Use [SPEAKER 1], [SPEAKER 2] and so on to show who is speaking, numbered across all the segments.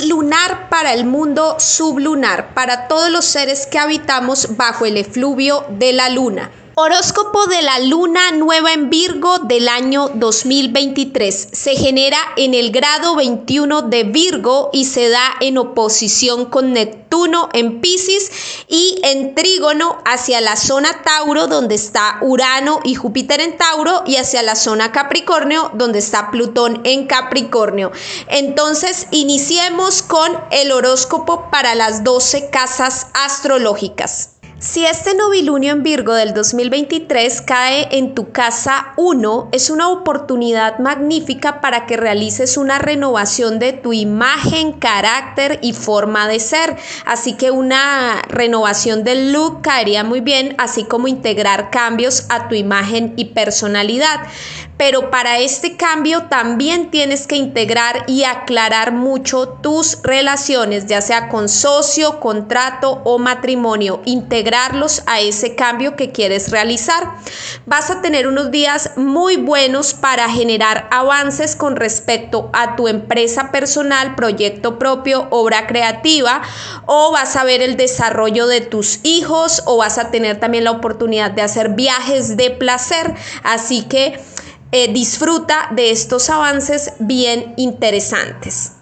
[SPEAKER 1] Lunar para el mundo sublunar, para todos los seres que habitamos bajo el efluvio de la luna. Horóscopo de la luna nueva en Virgo del año 2023. Se genera en el grado 21 de Virgo y se da en oposición con Neptuno en Pisces y en trígono hacia la zona Tauro donde está Urano y Júpiter en Tauro y hacia la zona Capricornio donde está Plutón en Capricornio. Entonces, iniciemos con el horóscopo para las 12 casas astrológicas. Si este novilunio en Virgo del 2023 cae en tu casa 1, es una oportunidad magnífica para que realices una renovación de tu imagen, carácter y forma de ser. Así que una renovación del look caería muy bien, así como integrar cambios a tu imagen y personalidad pero para este cambio también tienes que integrar y aclarar mucho tus relaciones, ya sea con socio, contrato o matrimonio, integrarlos a ese cambio que quieres realizar. Vas a tener unos días muy buenos para generar avances con respecto a tu empresa personal, proyecto propio, obra creativa, o vas a ver el desarrollo de tus hijos, o vas a tener también la oportunidad de hacer viajes de placer. Así que eh, disfruta de estos avances bien interesantes.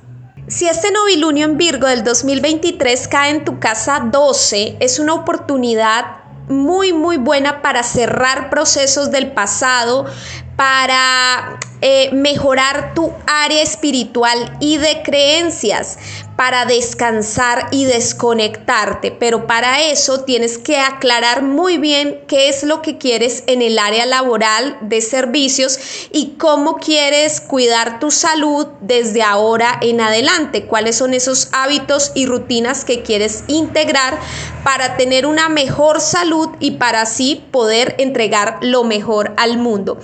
[SPEAKER 1] Si este novilunio en Virgo del 2023 cae en tu casa 12, es una oportunidad muy, muy buena para cerrar procesos del pasado, para eh, mejorar tu área espiritual y de creencias, para descansar y desconectarte, pero para eso tienes que aclarar muy bien qué es lo que quieres en el área laboral de servicios y cómo quieres cuidar tu salud desde ahora en adelante, cuáles son esos hábitos y rutinas que quieres integrar para tener una mejor salud y para así poder entregar lo mejor al mundo.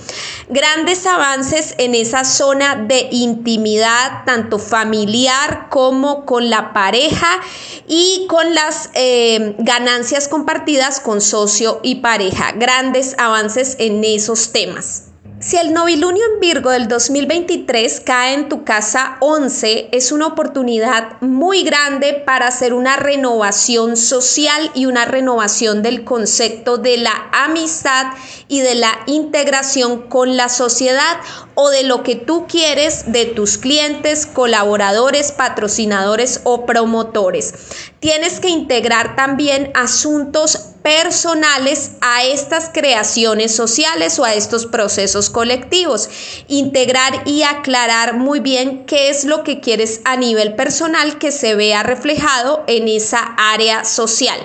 [SPEAKER 1] Grandes avances en esa zona de intimidad, tanto familiar como con la pareja y con las eh, ganancias compartidas con socio y pareja. Grandes avances en esos temas. Si el novilunio en Virgo del 2023 cae en tu casa 11, es una oportunidad muy grande para hacer una renovación social y una renovación del concepto de la amistad y de la integración con la sociedad o de lo que tú quieres de tus clientes, colaboradores, patrocinadores o promotores. Tienes que integrar también asuntos personales a estas creaciones sociales o a estos procesos colectivos. Integrar y aclarar muy bien qué es lo que quieres a nivel personal que se vea reflejado en esa área social.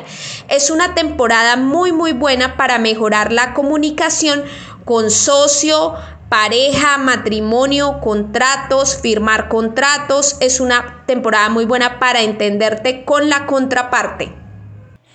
[SPEAKER 1] Es una temporada muy muy buena para mejorar la comunicación con socio, pareja, matrimonio, contratos, firmar contratos. Es una temporada muy buena para entenderte con la contraparte.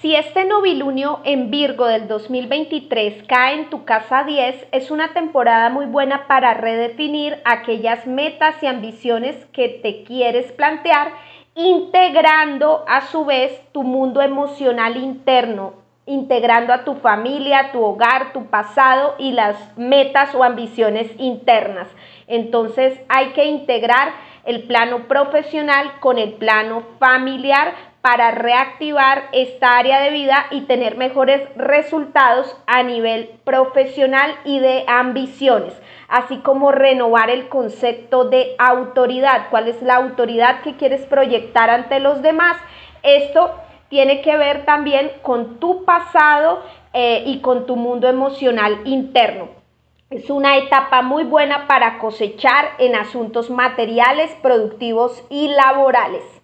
[SPEAKER 1] Si este novilunio en Virgo del 2023 cae en tu casa 10, es una temporada muy buena para redefinir aquellas metas y ambiciones que te quieres plantear, integrando a su vez tu mundo emocional interno, integrando a tu familia, tu hogar, tu pasado y las metas o ambiciones internas. Entonces hay que integrar el plano profesional con el plano familiar para reactivar esta área de vida y tener mejores resultados a nivel profesional y de ambiciones, así como renovar el concepto de autoridad, cuál es la autoridad que quieres proyectar ante los demás. Esto tiene que ver también con tu pasado eh, y con tu mundo emocional interno. Es una etapa muy buena para cosechar en asuntos materiales, productivos y laborales.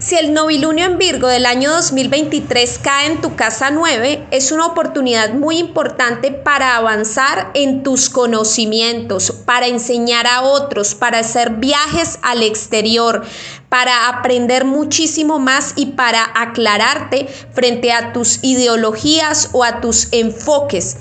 [SPEAKER 1] Si el novilunio en Virgo del año 2023 cae en tu casa 9, es una oportunidad muy importante para avanzar en tus conocimientos, para enseñar a otros, para hacer viajes al exterior, para aprender muchísimo más y para aclararte frente a tus ideologías o a tus enfoques.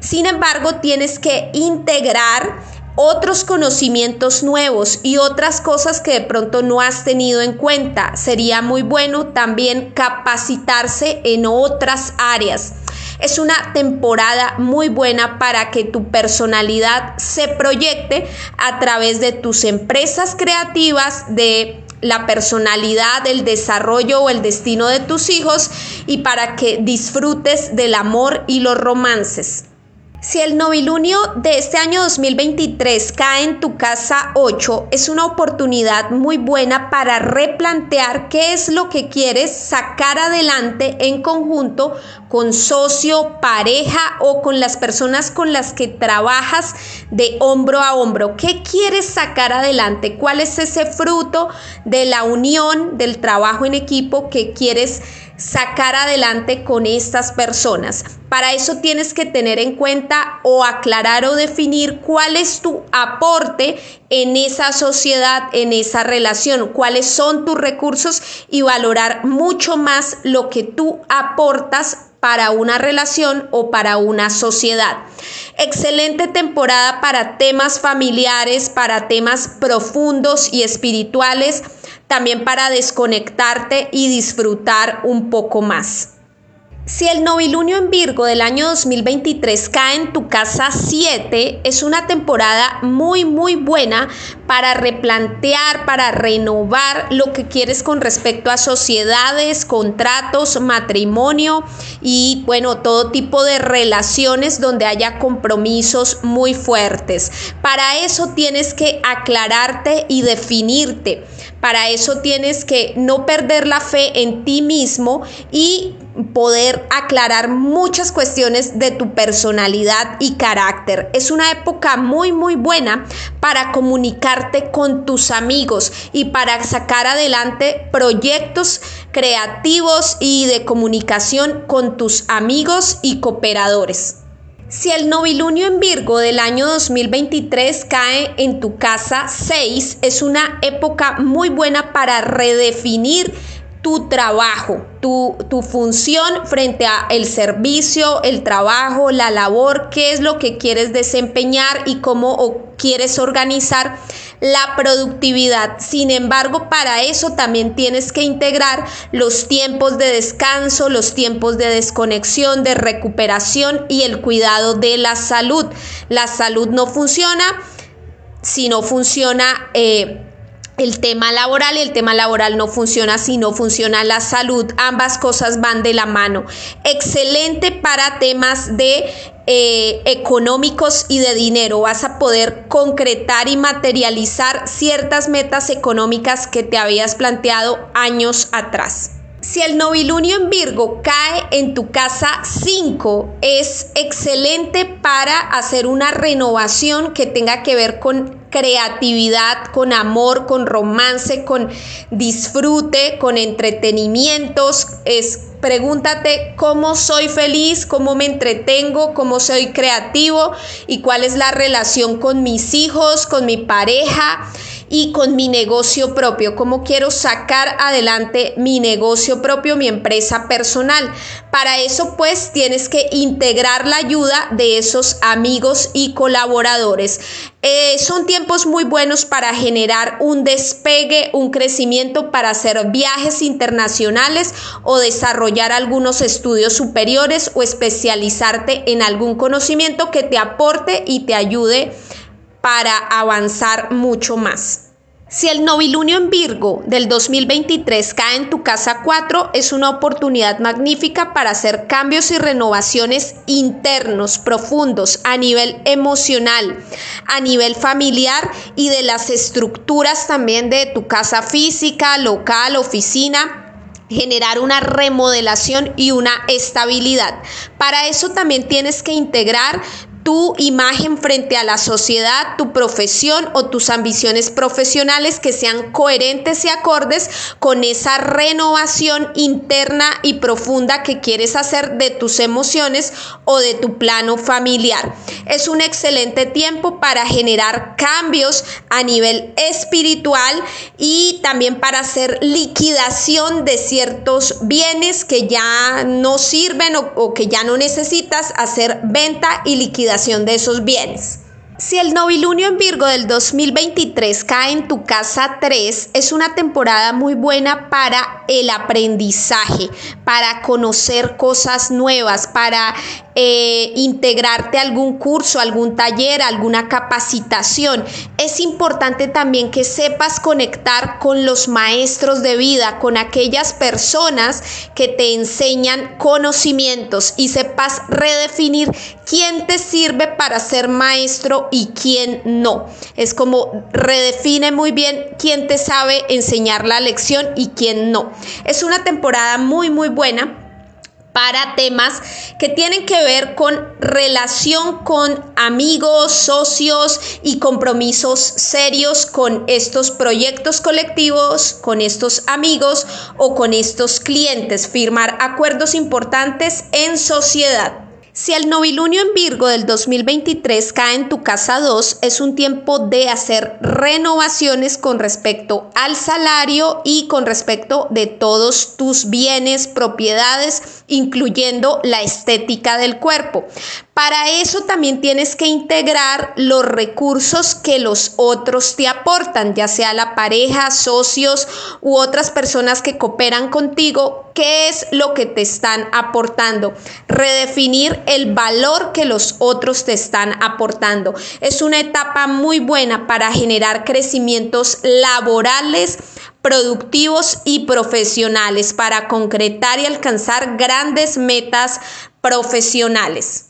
[SPEAKER 1] Sin embargo, tienes que integrar otros conocimientos nuevos y otras cosas que de pronto no has tenido en cuenta. Sería muy bueno también capacitarse en otras áreas. Es una temporada muy buena para que tu personalidad se proyecte a través de tus empresas creativas, de la personalidad, el desarrollo o el destino de tus hijos y para que disfrutes del amor y los romances. Si el novilunio de este año 2023 cae en tu casa 8, es una oportunidad muy buena para replantear qué es lo que quieres sacar adelante en conjunto con socio, pareja o con las personas con las que trabajas de hombro a hombro. ¿Qué quieres sacar adelante? ¿Cuál es ese fruto de la unión, del trabajo en equipo que quieres sacar adelante con estas personas. Para eso tienes que tener en cuenta o aclarar o definir cuál es tu aporte en esa sociedad, en esa relación, cuáles son tus recursos y valorar mucho más lo que tú aportas para una relación o para una sociedad. Excelente temporada para temas familiares, para temas profundos y espirituales también para desconectarte y disfrutar un poco más. Si el novilunio en Virgo del año 2023 cae en tu casa 7, es una temporada muy muy buena para replantear, para renovar lo que quieres con respecto a sociedades, contratos, matrimonio y bueno, todo tipo de relaciones donde haya compromisos muy fuertes. Para eso tienes que aclararte y definirte. Para eso tienes que no perder la fe en ti mismo y poder aclarar muchas cuestiones de tu personalidad y carácter. Es una época muy muy buena para comunicarte con tus amigos y para sacar adelante proyectos creativos y de comunicación con tus amigos y cooperadores. Si el novilunio en Virgo del año 2023 cae en tu casa 6, es una época muy buena para redefinir tu trabajo, tu, tu función frente a el servicio, el trabajo, la labor, qué es lo que quieres desempeñar y cómo quieres organizar la productividad. Sin embargo, para eso también tienes que integrar los tiempos de descanso, los tiempos de desconexión, de recuperación y el cuidado de la salud. La salud no funciona si no funciona... Eh, el tema laboral y el tema laboral no funciona si no funciona la salud. Ambas cosas van de la mano. Excelente para temas de eh, económicos y de dinero. Vas a poder concretar y materializar ciertas metas económicas que te habías planteado años atrás. Si el novilunio en Virgo cae en tu casa 5, es excelente para hacer una renovación que tenga que ver con creatividad, con amor, con romance, con disfrute, con entretenimientos. Es pregúntate cómo soy feliz, cómo me entretengo, cómo soy creativo y cuál es la relación con mis hijos, con mi pareja y con mi negocio propio, cómo quiero sacar adelante mi negocio propio, mi empresa personal. Para eso pues tienes que integrar la ayuda de esos amigos y colaboradores. Eh, son tiempos muy buenos para generar un despegue, un crecimiento para hacer viajes internacionales o desarrollar algunos estudios superiores o especializarte en algún conocimiento que te aporte y te ayude para avanzar mucho más. Si el novilunio en Virgo del 2023 cae en tu casa 4, es una oportunidad magnífica para hacer cambios y renovaciones internos, profundos, a nivel emocional, a nivel familiar y de las estructuras también de tu casa física, local, oficina generar una remodelación y una estabilidad. Para eso también tienes que integrar tu imagen frente a la sociedad, tu profesión o tus ambiciones profesionales que sean coherentes y acordes con esa renovación interna y profunda que quieres hacer de tus emociones o de tu plano familiar. Es un excelente tiempo para generar cambios a nivel espiritual y también para hacer liquidación de ciertos bienes que ya no sirven o, que ya no necesitas, hacer venta y de esos bienes. Si el novilunio en Virgo del 2023 cae en tu casa 3, es una temporada muy buena para el aprendizaje, para conocer cosas nuevas, para eh, integrarte a algún curso, algún taller, alguna capacitación. Es importante también que sepas conectar con los maestros de vida, con aquellas personas que te enseñan conocimientos y sepas redefinir quién te sirve para ser maestro y quién no. Es como redefine muy bien quién te sabe enseñar la lección y quién no. Es una temporada muy, muy buena para temas que tienen que ver con relación con amigos, socios y compromisos serios con estos proyectos colectivos, con estos amigos o con estos clientes, firmar acuerdos importantes en sociedad. Si el novilunio en Virgo del 2023 cae en tu casa 2, es un tiempo de hacer renovaciones con respecto al salario y con respecto de todos tus bienes, propiedades, incluyendo la estética del cuerpo. Para eso también tienes que integrar los recursos que los otros te aportan, ya sea la pareja, socios u otras personas que cooperan contigo. ¿Qué es lo que te están aportando? Redefinir el valor que los otros te están aportando. Es una etapa muy buena para generar crecimientos laborales productivos y profesionales para concretar y alcanzar grandes metas profesionales.